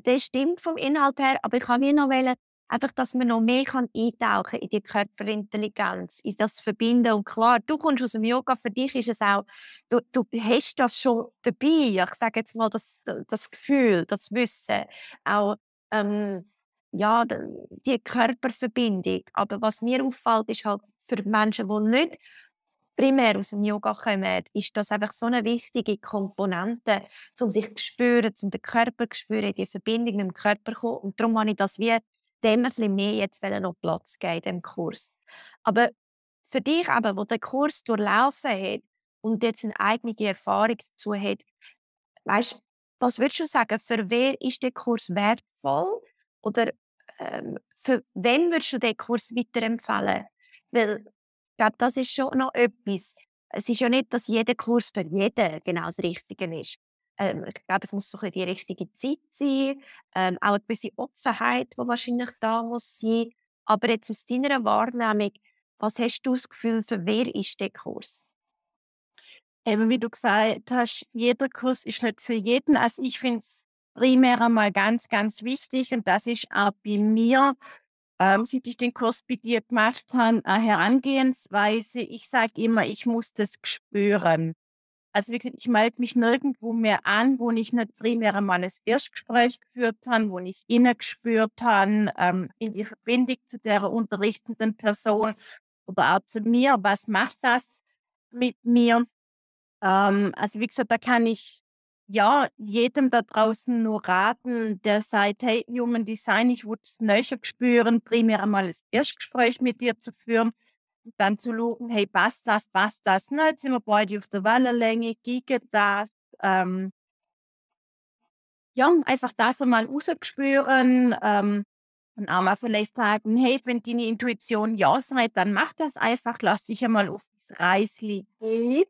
Das stimmt vom Inhalt her. Aber ich kann mir noch wollen, einfach, dass man noch mehr kann eintauchen in die Körperintelligenz, in das Verbinden. Und klar, du kommst aus dem Yoga, für dich ist es auch, du, du hast das schon dabei. Ich sage jetzt mal, das, das Gefühl, das Wissen, auch ähm, ja, die Körperverbindung. Aber was mir auffällt, ist halt für Menschen, die nicht primär aus dem Yoga kommen, ist das einfach so eine wichtige Komponente, um sich zu spüren, um den Körper zu spüren, die Verbindung mit dem Körper zu kommen. Und darum habe ich das wie dem ein mehr jetzt noch Platz geben im Kurs. Aber für dich aber, wo der Kurs durchlaufen hat und jetzt eine eigene Erfahrung dazu hat, weißt, was würdest du sagen, für wer ist der Kurs wertvoll oder ähm, für wen würdest du den Kurs weiterempfehlen? Weil ich glaube, das ist schon noch etwas. Es ist ja nicht, dass jeder Kurs für jeden genau das Richtige ist. Ähm, ich glaube, es muss so ein die richtige Zeit sein, ähm, auch eine gewisse Offenheit, die wahrscheinlich da muss sein. Aber jetzt aus deiner Wahrnehmung, was hast du das Gefühl, für wer ist der Kurs? Eben wie du gesagt hast, jeder Kurs ist nicht für jeden. Also ich finde es primär einmal ganz, ganz wichtig und das ist auch bei mir, ähm, seit ich den Kurs bei dir gemacht habe, eine Herangehensweise. Ich sage immer, ich muss das spüren. Also wie gesagt, ich melde mich nirgendwo mehr an, wo ich nicht primär einmal ein Erstgespräch geführt habe, wo ich innen gespürt habe, ähm, in die Verbindung zu der unterrichtenden Person oder auch zu mir, was macht das mit mir? Ähm, also wie gesagt, da kann ich ja jedem da draußen nur raten, der sagt, hey, Human Design, ich würde es näher spüren, primär einmal das Erstgespräch mit dir zu führen dann zu schauen, hey, passt das, passt das nicht, sind wir beide auf der Wellenlänge, geht das, ähm, ja, einfach das einmal rausspüren ähm, und auch mal vielleicht sagen, hey, wenn deine Intuition ja sagt, dann mach das einfach, lass dich einmal auf das Reisli gehen.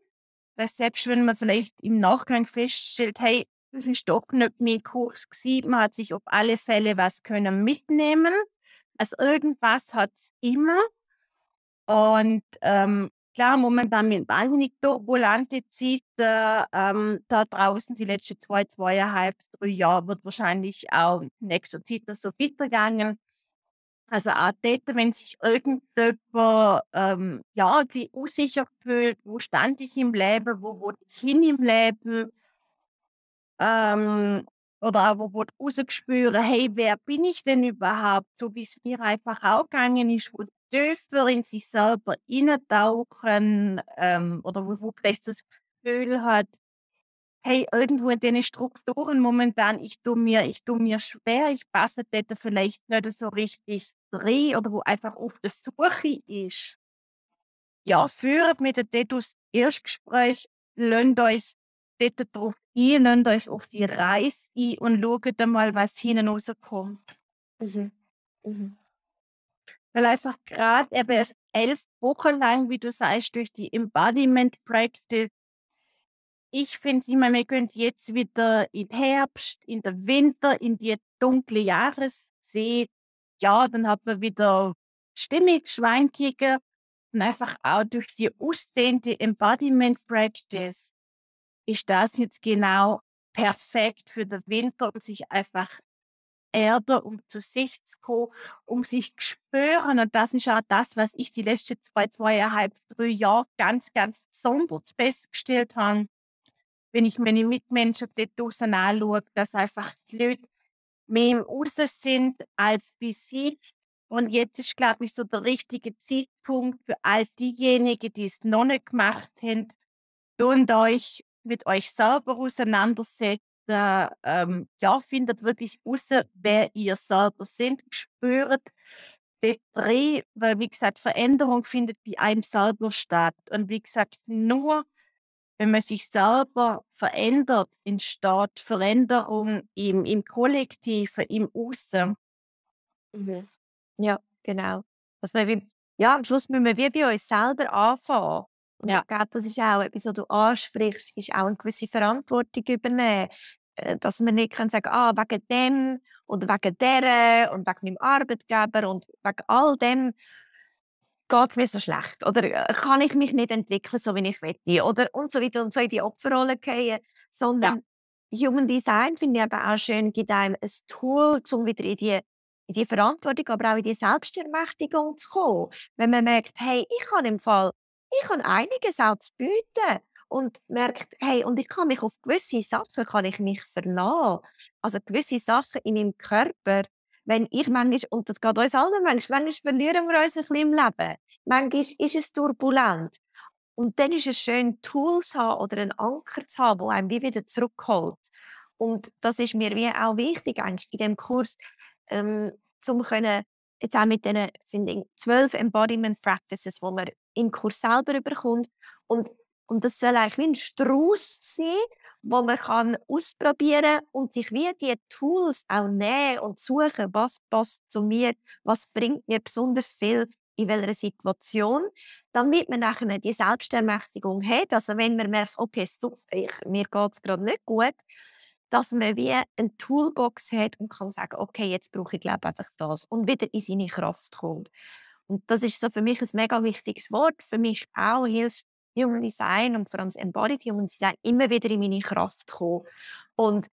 Weil selbst wenn man vielleicht im Nachgang feststellt, hey, das ist doch nicht mein Kurs gewesen, man hat sich auf alle Fälle was können mitnehmen. Also irgendwas hat es immer und ähm, klar, momentan mit wahnsinnig turbulente Zeiten ähm, da draußen, die letzten zwei, zweieinhalb, drei Jahre wird wahrscheinlich auch in nächster Zeit noch so weitergegangen. Also auch dort, wenn sich irgendjemand ähm, ja, die unsicher fühlt, wo stand ich im Leben, wo wollte ich hin im Leben, ähm, oder auch wo rausgespüren, hey, wer bin ich denn überhaupt? So wie es mir einfach auch gegangen ist, wo tiefer in sich selber eintauchen ähm, oder wo, vielleicht das Gefühl hat, hey, irgendwo in diesen Strukturen momentan, ich tue mir, ich mir schwer, ich passe dort vielleicht nicht so richtig rein oder wo einfach auf der Suche ist. Ja, führt mit der Tetus Erstgespräch, lasst euch dort drauf ein, euch auf die Reise ein und schaut mal, was hinten rauskommt. Mhm. Mhm. Weil einfach gerade eben elf Wochen lang, wie du sagst, durch die Embodiment Practice, ich finde immer, wir können jetzt wieder im Herbst, in der Winter, in die dunkle Jahreszeit, ja, dann hat man wieder stimmig, Schweinkige und einfach auch durch die ausdehnte Embodiment Practice ist das jetzt genau perfekt für den Winter, um sich einfach Erde, um zu sich zu kommen, um sich zu spüren. Und das ist auch das, was ich die letzten zwei, zweieinhalb, drei Jahre ganz, ganz besonders festgestellt habe, wenn ich meine Mitmenschen dort draußen anschaue, dass einfach die Leute mehr im Außen sind als bei sich. Und jetzt ist, glaube ich, so der richtige Zeitpunkt für all diejenigen, die es noch nicht gemacht haben, und euch mit euch selber auseinandersetzen da, ähm, ja, findet wirklich raus, wer ihr selber seid, spürt den Dreh, weil wie gesagt, Veränderung findet bei einem selber statt. Und wie gesagt, nur wenn man sich selber verändert, entsteht Veränderung im, im Kollektiven, im Außen. Mhm. Ja, genau. Dass wir ja, am Schluss müssen wir wie bei uns selber anfangen. Und ja. ich glaube, das ist auch etwas, was du ansprichst, ist auch eine gewisse Verantwortung übernehmen. Äh, dass wir nicht können sagen ah, wegen dem oder wegen der und wegen meinem Arbeitgeber und wegen all dem geht es mir so schlecht oder äh, kann ich mich nicht entwickeln, so wie ich möchte oder und so weiter und so in die Opferrolle gehen, sondern ja. Human Design finde ich aber auch schön, gibt einem ein Tool, um wieder in die in die Verantwortung, aber auch in die Selbstermächtigung zu kommen. Wenn man merkt, hey, ich kann im Fall, ich kann einiges auch zu bieten und merkt, hey, und ich kann mich auf gewisse Sachen kann ich mich verlassen. Also gewisse Sachen in meinem Körper, wenn ich manchmal, und das geht uns allen manchmal, manchmal verlieren wir uns ein bisschen im Leben. Manchmal ist es turbulent. Und dann ist es schön, Tools zu haben oder einen Anker zu haben, der einem wie wieder zurückholt. Und das ist mir wie auch wichtig eigentlich in dem Kurs, ähm, zum können jetzt auch mit diesen zwölf Embodiment Practices, die man im Kurs selber überkommt. Und und das soll eigentlich wie ein Strauß sein, wo man kann ausprobieren und sich wie die Tools auch nehmen und suchen, was passt zu mir, was bringt mir besonders viel in welcher Situation, damit man nachher die Selbstermächtigung hat. Also wenn man merkt, okay, stop, ich, mir geht es gerade nicht gut, dass man wie eine Toolbox hat und kann sagen, okay, jetzt brauche ich glaube einfach das und wieder in seine Kraft kommt. Und das ist so für mich ein mega wichtiges Wort. Für mich auch hilft Human Design und vor allem das Embodied Human Design immer wieder in meine Kraft kommen. Und,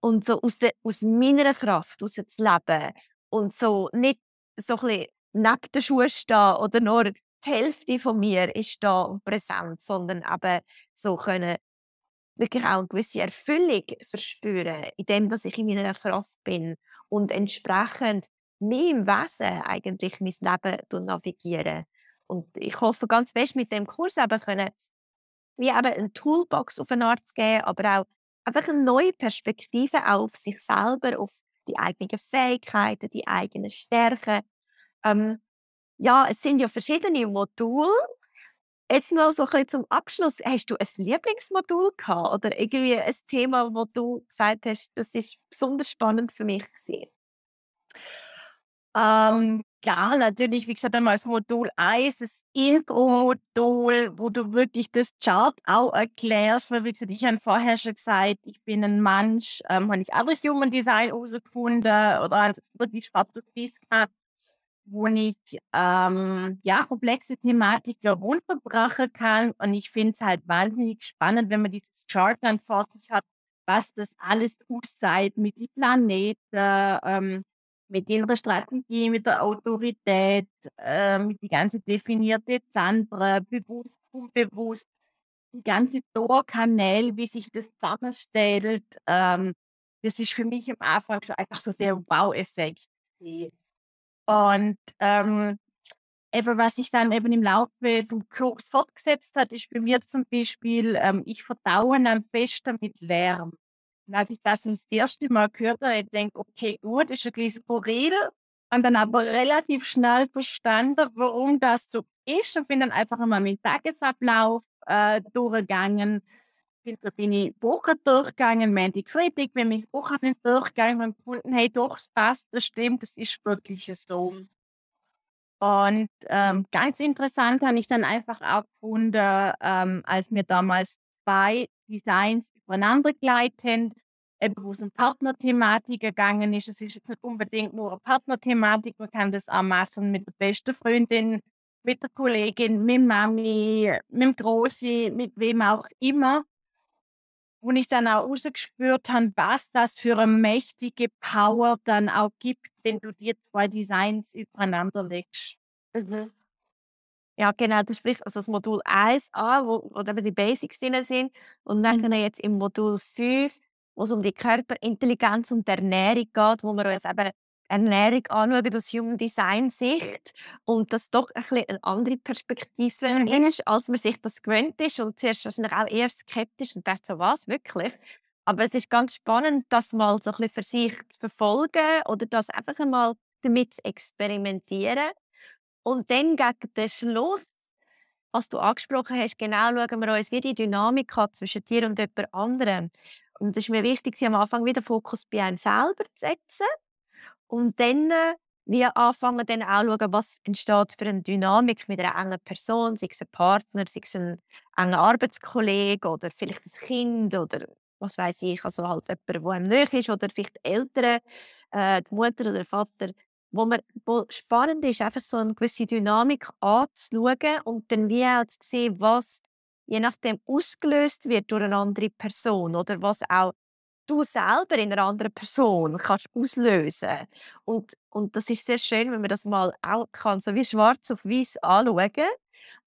und so aus, de, aus meiner Kraft aus zu leben. Und so nicht so ein neben den Schuhen stehen oder nur die Hälfte von mir ist da präsent, sondern eben so können wirklich auch eine gewisse Erfüllung verspüren, indem dass ich in meiner Kraft bin und entsprechend meinem Wesen eigentlich mein Leben navigieren. Und ich hoffe ganz fest mit dem Kurs eben können, wie eben eine Toolbox auf eine Art zu geben, aber auch einfach eine neue Perspektive auf sich selber, auf die eigenen Fähigkeiten, die eigenen Stärken. Ähm, ja, es sind ja verschiedene Module. Jetzt noch so ein bisschen zum Abschluss. Hast du ein Lieblingsmodul gehabt oder irgendwie ein Thema, wo du gesagt hast, das ist besonders spannend für mich gewesen? Ähm, ja, natürlich, wie gesagt, einmal das Modul 1, das Intro-Modul, wo du wirklich das Chart auch erklärst, weil, wie gesagt, ich habe vorher schon gesagt, ich bin ein Mensch, ähm, habe ich anderes Human Design herausgefunden oder wirklich schwarz auf weiß gehabt, wo ich ähm, ja, komplexe Thematiken runterbrechen kann. Und ich finde es halt wahnsinnig spannend, wenn man dieses Chart dann vor sich hat, was das alles ausseit mit den Planeten, ähm, mit ihrer Strategie, mit der Autorität, äh, mit die ganze definierte Zandre, bewusst, unbewusst, die ganze Torkanäle, wie sich das zusammenstellt. Ähm, das ist für mich am Anfang schon einfach so der Wow-Effekt. Und ähm, eben, was sich dann eben im Laufe vom Kurs fortgesetzt hat, ist bei mir zum Beispiel, ähm, ich verdaue am besten mit Lärm. Als ich das das erste Mal gehört habe, ich denke, okay, gut, ist ein bisschen skurril. Und dann aber relativ schnell verstanden, warum das so ist und bin dann einfach einmal meinen Tagesablauf äh, durchgegangen. Da bin ich Woche durchgegangen, Montag, Freitag, bin ich Woche durchgegangen und gefunden, hey, doch, es passt, das stimmt, das ist wirklich so. Und ähm, ganz interessant habe ich dann einfach auch gefunden, ähm, als mir damals zwei Designs übereinander gleitend, wo es um Partnerthematik gegangen ist. Es ist jetzt nicht unbedingt nur eine Partnerthematik, man kann das auch machen mit der besten Freundin, mit der Kollegin, mit Mami, mit dem Grossi, mit wem auch immer. Und ich dann auch rausgespürt habe, was das für eine mächtige Power dann auch gibt, wenn du dir zwei Designs übereinander legst. Mhm. Ja, genau, das spricht also das Modul 1a, wo, wo eben die Basics drin sind. Und dann mhm. jetzt im Modul 5, wo es um die Körperintelligenz und die Ernährung geht, wo wir uns eben Ernährung anschauen aus Human Design Sicht und das doch ein bisschen eine andere Perspektive mhm. ist, als man sich das gewöhnt ist und zuerst wahrscheinlich auch eher skeptisch und dachte so, was, wirklich? Aber es ist ganz spannend, das mal so ein bisschen für sich zu verfolgen oder das einfach einmal damit zu experimentieren und dann gegen den Schluss, was du angesprochen hast, genau schauen wir uns, wie die Dynamik hat zwischen dir und jemand anderem. Und es ist mir wichtig, am Anfang wieder Fokus bei einem selber zu setzen und dann äh, wie anfangen dann auch schauen, was entsteht für eine Dynamik mit einer engen Person, sei es ein Partner, sei es ein enger Arbeitskollege oder vielleicht ein Kind oder was weiß ich, also halt jemand, der einem nahe ist oder vielleicht Eltern, äh, die Mutter oder der Vater, wo, man, wo spannend ist, einfach so eine gewisse Dynamik anzuschauen und dann wie auch zu sehen, was je nachdem ausgelöst wird durch eine andere Person oder was auch du selber in einer anderen Person kannst auslösen. Und und das ist sehr schön, wenn man das mal auch kann, so wie schwarz auf weiß anschauen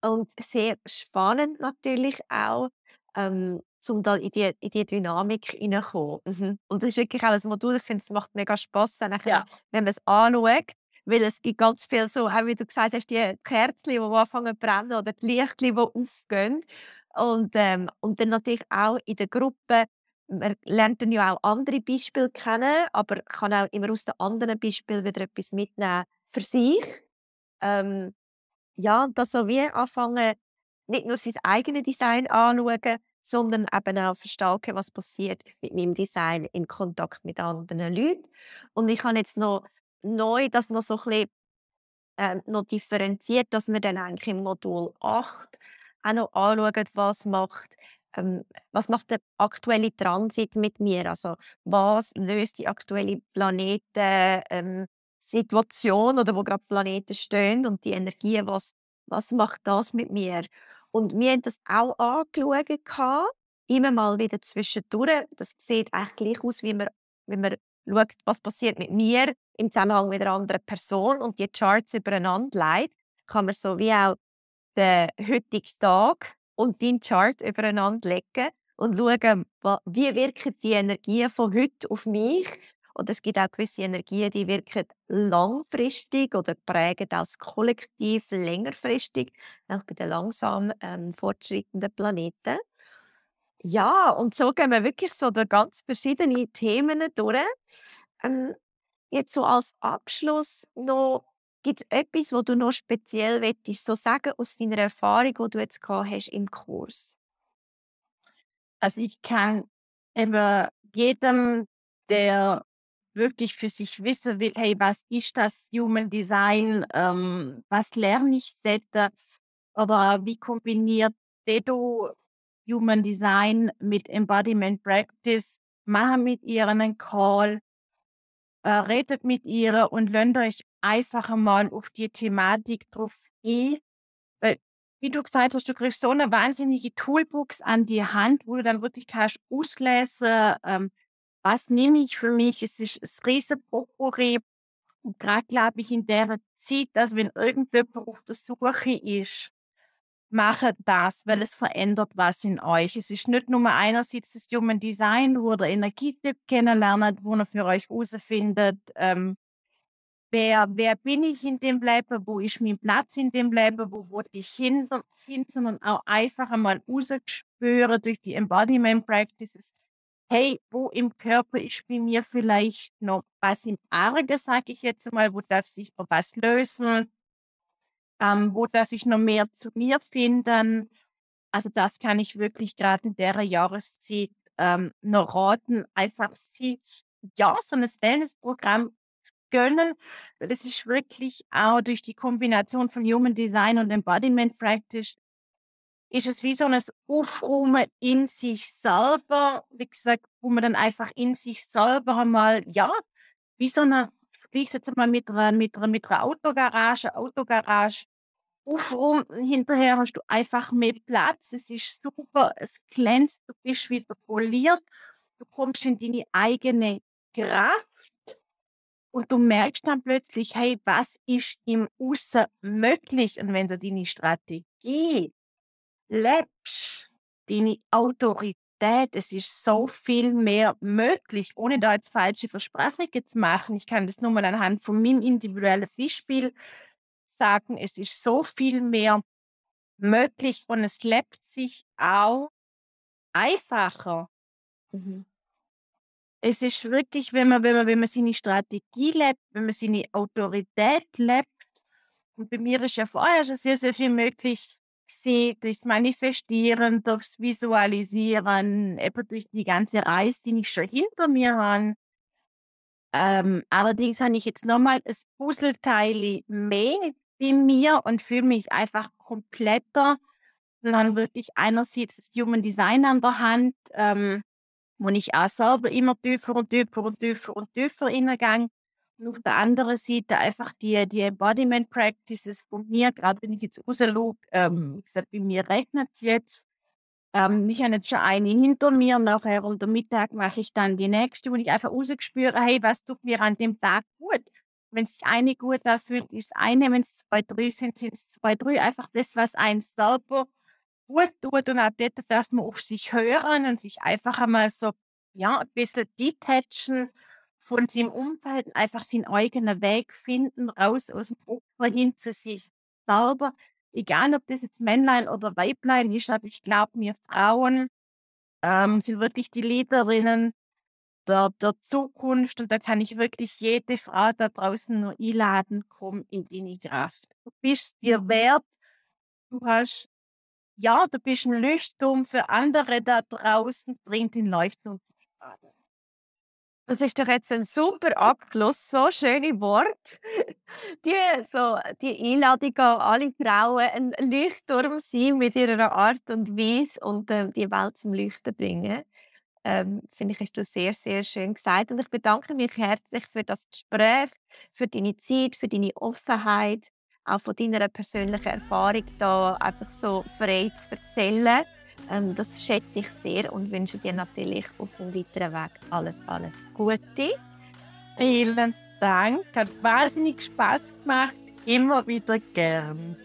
und sehr spannend natürlich auch, ähm, um da in die, in die Dynamik hineinzukommen. Mhm. Und das ist wirklich auch ein Modul, ich finde, es macht mega Spass, ja. wenn man es anschaut. Weil es gibt ganz viel so, auch wie du gesagt hast, die Kerzen, die anfangen zu brennen oder die Lichter, die aufgehen. Und, ähm, und dann natürlich auch in der Gruppe, man lernt dann ja auch andere Beispiele kennen, aber kann auch immer aus den anderen Beispielen wieder etwas mitnehmen für sich. Ähm, ja, das so wie anfangen, nicht nur sein eigenes Design anschauen, sondern eben auch verstärken, was passiert mit meinem Design in Kontakt mit anderen Leuten. Und ich habe jetzt noch neu das noch so ein bisschen, ähm, noch differenziert, dass wir dann eigentlich im Modul 8 auch noch anschauen, was macht ähm, was macht der aktuelle Transit mit mir? Also was löst die aktuelle Planeten ähm, oder wo gerade Planeten stehen und die Energie, was, was macht das mit mir? Und wir haben das auch angeschaut, immer mal wieder zwischendurch. Das sieht eigentlich gleich aus, wie man, wie man schaut, was passiert mit mir im Zusammenhang mit einer anderen Person und die Charts übereinander leitet, kann man so wie auch den heutigen Tag und deinen Chart übereinander legen und schauen, wie wirken die Energien von heute auf mich. Und es gibt auch gewisse Energien, die wirken langfristig oder prägen das Kollektiv längerfristig, auch bei den langsam ähm, fortschreitenden Planeten. Ja, und so gehen wir wirklich so durch ganz verschiedene Themen durch. Ähm, jetzt so als Abschluss noch, gibt es etwas, was du noch speziell willst, so sagen aus deiner Erfahrung, die du jetzt gehabt hast im Kurs? Also ich kann eben jedem, der wirklich für sich wissen will, hey, was ist das Human Design, ähm, was lerne ich dort oder wie kombiniert Dedo Human Design mit Embodiment Practice, machen mit ihr einen Call, äh, redet mit ihr und lernt euch einfach mal auf die Thematik drauf ein. Weil, wie du gesagt hast, du kriegst so eine wahnsinnige Toolbox an die Hand, wo du dann wirklich kannst auslesen, ähm, was nehme ich für mich. Es ist ein riesen Potpourri. Und gerade glaube ich in der Zeit, dass wenn irgendjemand auf der Suche ist, macht das, weil es verändert was in euch. Es ist nicht nur einerseits das Human Design, wo der Energietyp kennenlernt, wo ihr für euch herausfindet, ähm, wer, wer bin ich in dem Leben, wo ist mein Platz in dem Leben, wo wollte ich hin, sondern auch einfach einmal rausspüren durch die Embodiment Practices. Hey, wo im Körper ist bei mir vielleicht noch was im Arge, sage ich jetzt mal, wo darf sich noch was lösen, ähm, wo darf ich noch mehr zu mir finden. Also das kann ich wirklich gerade in der Jahreszeit ähm, noch raten, einfach sich ja so ein Wellnessprogramm gönnen. Das ist wirklich auch durch die Kombination von Human Design und Embodiment Practice ist es wie so ein Aufräumen in sich selber, wie gesagt, wo man dann einfach in sich selber einmal, ja, wie so eine, ich jetzt mal mit einer, mit einer, mit einer Autogarage, Autogarage, aufräumen, hinterher hast du einfach mehr Platz, es ist super, es glänzt, du bist wieder poliert, du kommst in deine eigene Kraft und du merkst dann plötzlich, hey, was ist im Außen möglich? Und wenn du deine Strategie lebst, deine Autorität, es ist so viel mehr möglich, ohne da jetzt falsche Versprechungen zu machen. Ich kann das nur mal anhand von meinem individuellen Fischspiel sagen, es ist so viel mehr möglich und es lebt sich auch einfacher. Mhm es ist wirklich, wenn man, wenn man, wenn man seine Strategie lebt, wenn man seine Autorität lebt. Und bei mir ist ja vorher schon sehr, sehr viel möglich gewesen, durchs Manifestieren, durchs Visualisieren, eben durch die ganze Reise, die ich schon hinter mir habe. Ähm, allerdings habe ich jetzt nochmal ein Puzzleteil mehr bei mir und fühle mich einfach kompletter. Und habe wirklich einerseits das Human Design an der Hand, ähm, wo ich auch selber immer tiefer und tiefer und tiefer und tiefer reingehe. Und auf der anderen Seite einfach die, die Embodiment Practices von mir, gerade wenn ich jetzt rausschaue, ähm, wie gesagt, bei mir regnet es jetzt. Ähm, ich habe jetzt schon eine hinter mir, nachher und am Mittag mache ich dann die nächste, wo ich einfach rausspüre, hey, was tut mir an dem Tag gut? Wenn es eine gut aussieht, ist eine, wenn es zwei, drei sind, sind es zwei, drei. Einfach das, was einem selber gut tut und auch dort dass man auf sich hören und sich einfach einmal so, ja, ein bisschen detachen von seinem Umfeld, einfach seinen eigenen Weg finden, raus aus dem Opfer hin zu sich selber. Egal, ob das jetzt Männlein oder Weiblein ist, aber ich glaube, wir Frauen ähm, sind wirklich die Leaderinnen der, der Zukunft und da kann ich wirklich jede Frau da draußen nur einladen, komm in deine Kraft. Du bist dir wert, du hast ja, du bist ein Leuchtturm für andere da draußen, bringt den Leuchtturm. Das ist doch jetzt ein super Abschluss, so schöne Worte. Die, so, die Einladung an alle Frauen, ein Leuchtturm sein mit ihrer Art und Weise und ähm, die Welt zum Leuchten bringen. Ähm, Finde ich, hast du sehr, sehr schön gesagt. Und ich bedanke mich herzlich für das Gespräch, für deine Zeit, für deine Offenheit auch von deiner persönlichen Erfahrung da einfach so frei zu erzählen. Ähm, das schätze ich sehr und wünsche dir natürlich auf dem weiteren Weg alles, alles Gute. Vielen Dank, hat wahnsinnig Spaß gemacht, immer wieder gern.